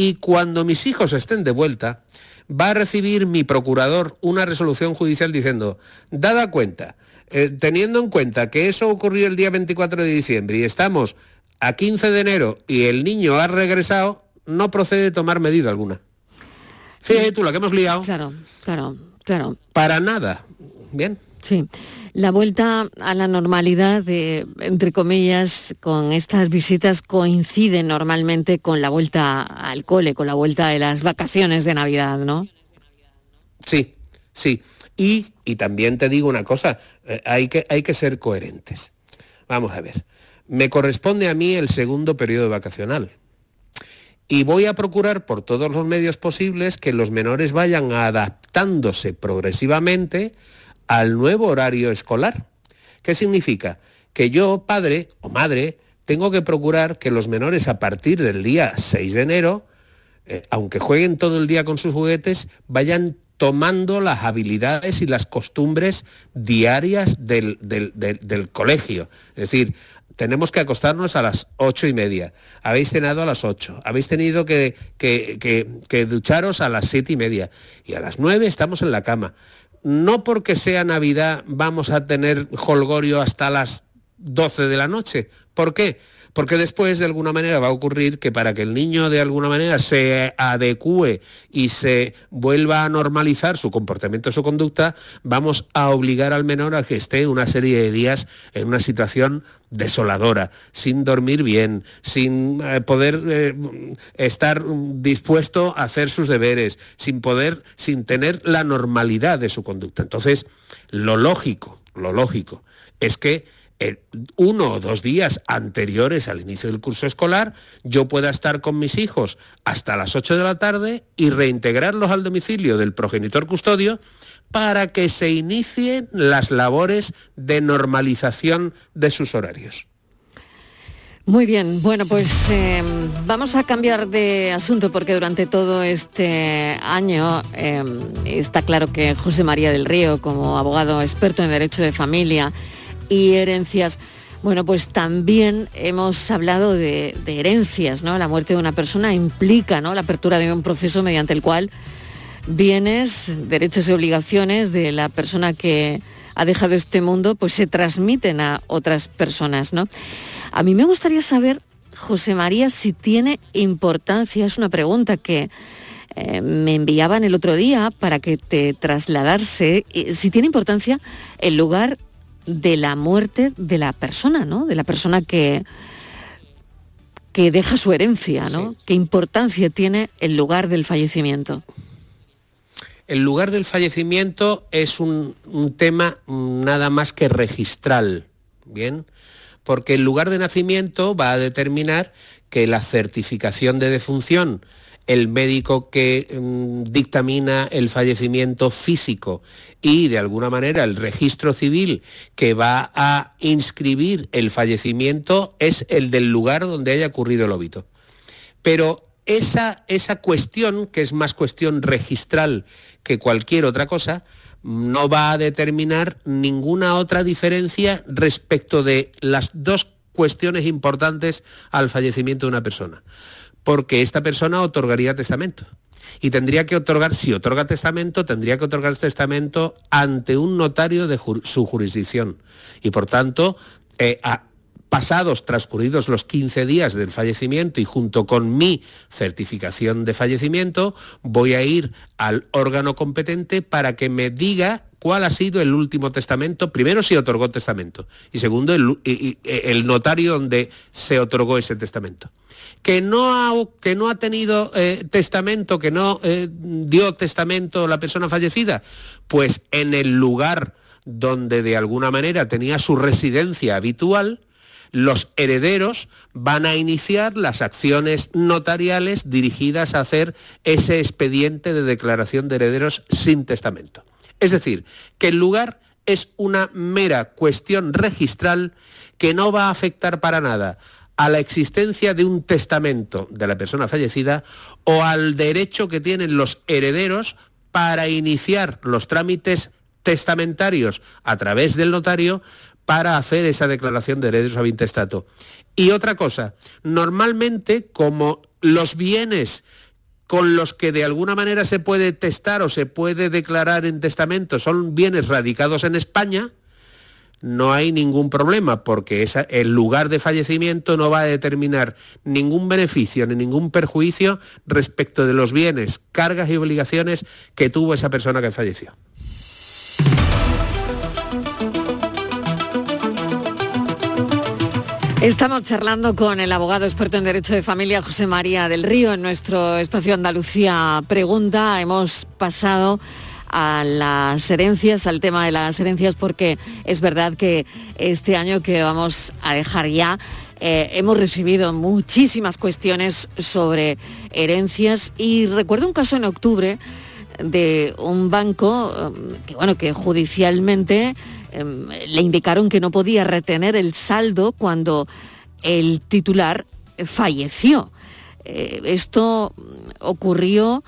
Y cuando mis hijos estén de vuelta, va a recibir mi procurador una resolución judicial diciendo, dada cuenta, eh, teniendo en cuenta que eso ocurrió el día 24 de diciembre y estamos a 15 de enero y el niño ha regresado, no procede tomar medida alguna. Fíjate tú la que hemos liado. Claro, claro, claro. Para nada. Bien. Sí. La vuelta a la normalidad, entre comillas, con estas visitas coincide normalmente con la vuelta al cole, con la vuelta de las vacaciones de Navidad, ¿no? Sí, sí. Y, y también te digo una cosa, eh, hay, que, hay que ser coherentes. Vamos a ver. Me corresponde a mí el segundo periodo vacacional y voy a procurar por todos los medios posibles que los menores vayan adaptándose progresivamente al nuevo horario escolar. ¿Qué significa? Que yo, padre o madre, tengo que procurar que los menores a partir del día 6 de enero, eh, aunque jueguen todo el día con sus juguetes, vayan tomando las habilidades y las costumbres diarias del, del, del, del colegio. Es decir, tenemos que acostarnos a las ocho y media. Habéis cenado a las ocho. Habéis tenido que, que, que, que, ducharos a las siete y media. Y a las nueve estamos en la cama. No porque sea Navidad vamos a tener holgorio hasta las doce de la noche. ¿Por qué? Porque después de alguna manera va a ocurrir que para que el niño de alguna manera se adecue y se vuelva a normalizar su comportamiento, su conducta, vamos a obligar al menor a que esté una serie de días en una situación desoladora, sin dormir bien, sin eh, poder eh, estar dispuesto a hacer sus deberes, sin poder, sin tener la normalidad de su conducta. Entonces, lo lógico, lo lógico es que uno o dos días anteriores al inicio del curso escolar, yo pueda estar con mis hijos hasta las 8 de la tarde y reintegrarlos al domicilio del progenitor custodio para que se inicien las labores de normalización de sus horarios. Muy bien, bueno, pues eh, vamos a cambiar de asunto porque durante todo este año eh, está claro que José María del Río, como abogado experto en derecho de familia, y herencias. Bueno, pues también hemos hablado de, herencias, ¿no? La muerte de una persona implica, ¿no? La apertura de un proceso mediante el cual bienes, derechos y obligaciones de la persona que ha dejado este mundo, pues se transmiten a otras personas, ¿no? A mí me gustaría saber, José María, si tiene importancia, es una pregunta que eh, me enviaban el otro día para que te trasladase, si tiene importancia el lugar de la muerte de la persona, ¿no? De la persona que, que deja su herencia, ¿no? ¿Qué importancia tiene el lugar del fallecimiento? El lugar del fallecimiento es un, un tema nada más que registral, ¿bien? Porque el lugar de nacimiento va a determinar que la certificación de defunción el médico que mm, dictamina el fallecimiento físico y de alguna manera el registro civil que va a inscribir el fallecimiento es el del lugar donde haya ocurrido el óbito. Pero esa, esa cuestión, que es más cuestión registral que cualquier otra cosa, no va a determinar ninguna otra diferencia respecto de las dos cuestiones importantes al fallecimiento de una persona porque esta persona otorgaría testamento. Y tendría que otorgar, si otorga testamento, tendría que otorgar testamento ante un notario de su jurisdicción. Y por tanto, eh, pasados, transcurridos los 15 días del fallecimiento y junto con mi certificación de fallecimiento, voy a ir al órgano competente para que me diga cuál ha sido el último testamento, primero si otorgó testamento. Y segundo el, el notario donde se otorgó ese testamento. Que no ha, que no ha tenido eh, testamento, que no eh, dio testamento la persona fallecida, pues en el lugar donde de alguna manera tenía su residencia habitual, los herederos van a iniciar las acciones notariales dirigidas a hacer ese expediente de declaración de herederos sin testamento. Es decir, que el lugar es una mera cuestión registral que no va a afectar para nada a la existencia de un testamento de la persona fallecida o al derecho que tienen los herederos para iniciar los trámites testamentarios a través del notario para hacer esa declaración de herederos a intestato. Y otra cosa, normalmente como los bienes con los que de alguna manera se puede testar o se puede declarar en testamento son bienes radicados en España, no hay ningún problema porque el lugar de fallecimiento no va a determinar ningún beneficio ni ningún perjuicio respecto de los bienes, cargas y obligaciones que tuvo esa persona que falleció. Estamos charlando con el abogado experto en Derecho de Familia, José María del Río, en nuestro espacio Andalucía Pregunta. Hemos pasado a las herencias, al tema de las herencias, porque es verdad que este año que vamos a dejar ya, eh, hemos recibido muchísimas cuestiones sobre herencias y recuerdo un caso en octubre de un banco eh, que, bueno, que judicialmente Em, le indicaron que no podía retener el saldo cuando el titular falleció. Eh, esto ocurrió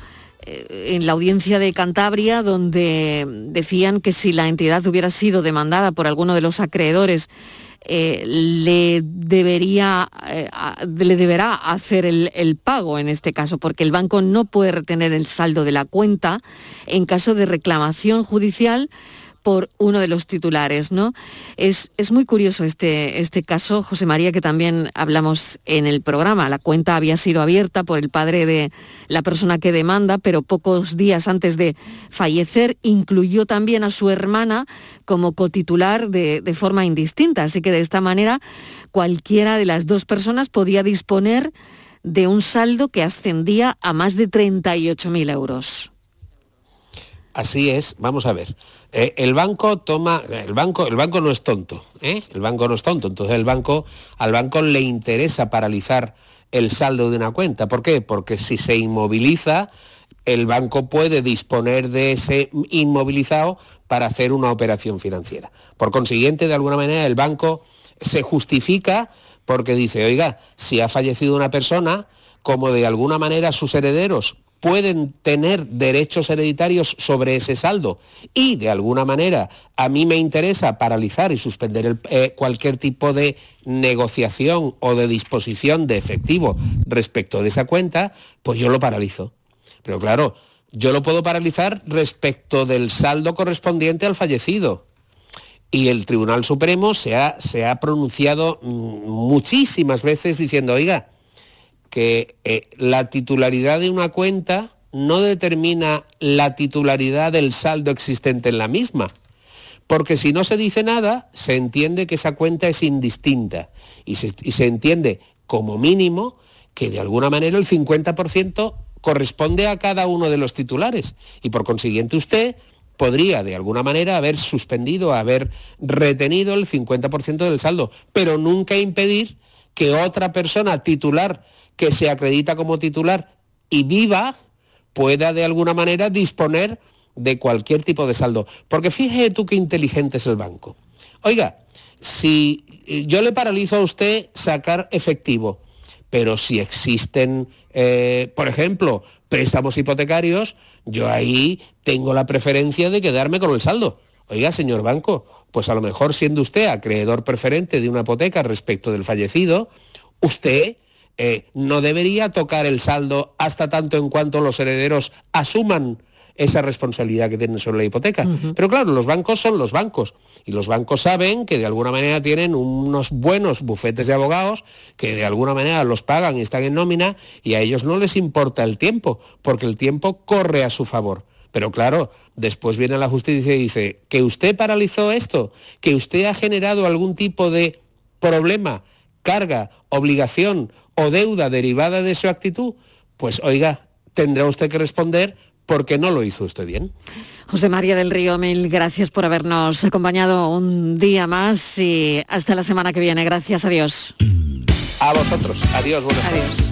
eh, en la audiencia de Cantabria, donde decían que si la entidad hubiera sido demandada por alguno de los acreedores, eh, le, debería, le deberá hacer el, pago en este caso, porque el banco no puede retener el saldo de la cuenta en caso de reclamación judicial por uno de los titulares, ¿no? Es, es, muy curioso este, este caso, José María, que también hablamos en el programa. La cuenta había sido abierta por el padre de la persona que demanda, pero pocos días antes de fallecer incluyó también a su hermana como cotitular de, de forma indistinta. Así que de esta manera cualquiera de las dos personas podía disponer de un saldo que ascendía a más de 38.000 euros. Así es, vamos a ver. Eh, el banco toma, el banco, el banco no es tonto, ¿eh? el banco no es tonto, entonces el banco, al banco le interesa paralizar el saldo de una cuenta. ¿Por qué? Porque si se inmoviliza, el banco puede disponer de ese inmovilizado para hacer una operación financiera. Por consiguiente, de alguna manera, el banco se justifica porque dice, oiga, si ha fallecido una persona, como de alguna manera sus herederos pueden tener derechos hereditarios sobre ese saldo y de alguna manera a mí me interesa paralizar y suspender eh, cualquier tipo de negociación o de disposición de efectivo respecto de esa cuenta, pues yo lo paralizo. Pero claro, yo lo puedo paralizar respecto del saldo correspondiente al fallecido. Y el Tribunal Supremo se ha, se ha pronunciado mm, muchísimas veces diciendo, oiga, que eh, la titularidad de una cuenta no determina la titularidad del saldo existente en la misma. Porque si no se dice nada, se entiende que esa cuenta es indistinta y se, y se entiende como mínimo que de alguna manera el 50% corresponde a cada uno de los titulares y por consiguiente usted podría de alguna manera haber suspendido, haber retenido el 50% del saldo, pero nunca impedir que otra persona titular que se acredita como titular y viva pueda de alguna manera disponer de cualquier tipo de saldo. Porque fíjese tú qué inteligente es el banco. Oiga, si yo le paralizo a usted sacar efectivo, pero si existen, eh, por ejemplo, préstamos hipotecarios, yo ahí tengo la preferencia de quedarme con el saldo. Oiga, señor banco, pues a lo mejor siendo usted acreedor preferente de una hipoteca respecto del fallecido, usted eh, no debería tocar el saldo hasta tanto en cuanto los herederos asuman esa responsabilidad que tienen sobre la hipoteca. Pero claro, los bancos son los bancos y los bancos saben que de alguna manera tienen unos buenos bufetes de abogados que de alguna manera los pagan y están en nómina y a ellos no les importa el tiempo, porque el tiempo corre a su favor. Pero claro, después viene la justicia y dice que usted paralizó esto, que usted ha generado algún tipo de problema, carga, obligación o deuda derivada de su actitud, pues oiga, tendrá usted que responder porque no lo hizo usted bien. José María del Río, mil gracias por habernos acompañado un día más y hasta la semana que viene. Gracias, adiós. A vosotros. Adiós, buenas Adiós.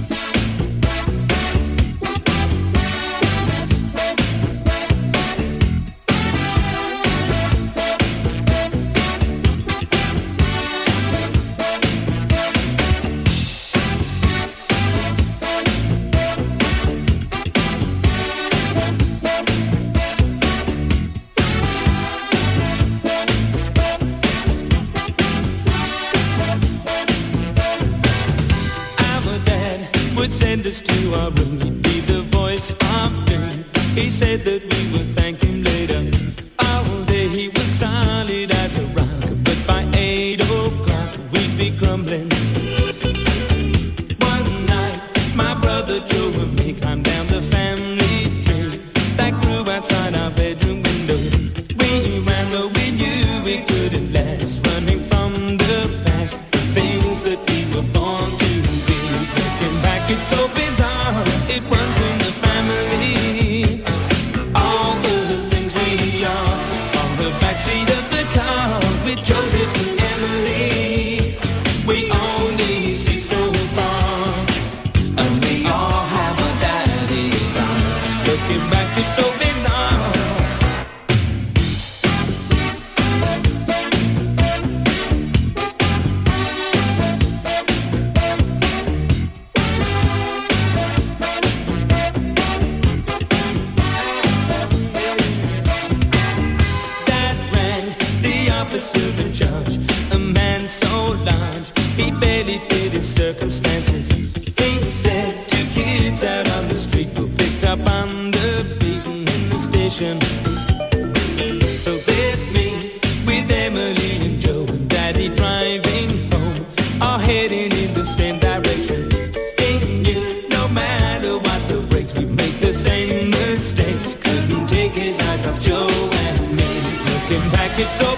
imagination. So there's me with Emily and Joe and Daddy driving home, all heading in the same direction. In you, no matter what the brakes, we make the same mistakes. Couldn't take his eyes off Joe and me. Looking back, it's so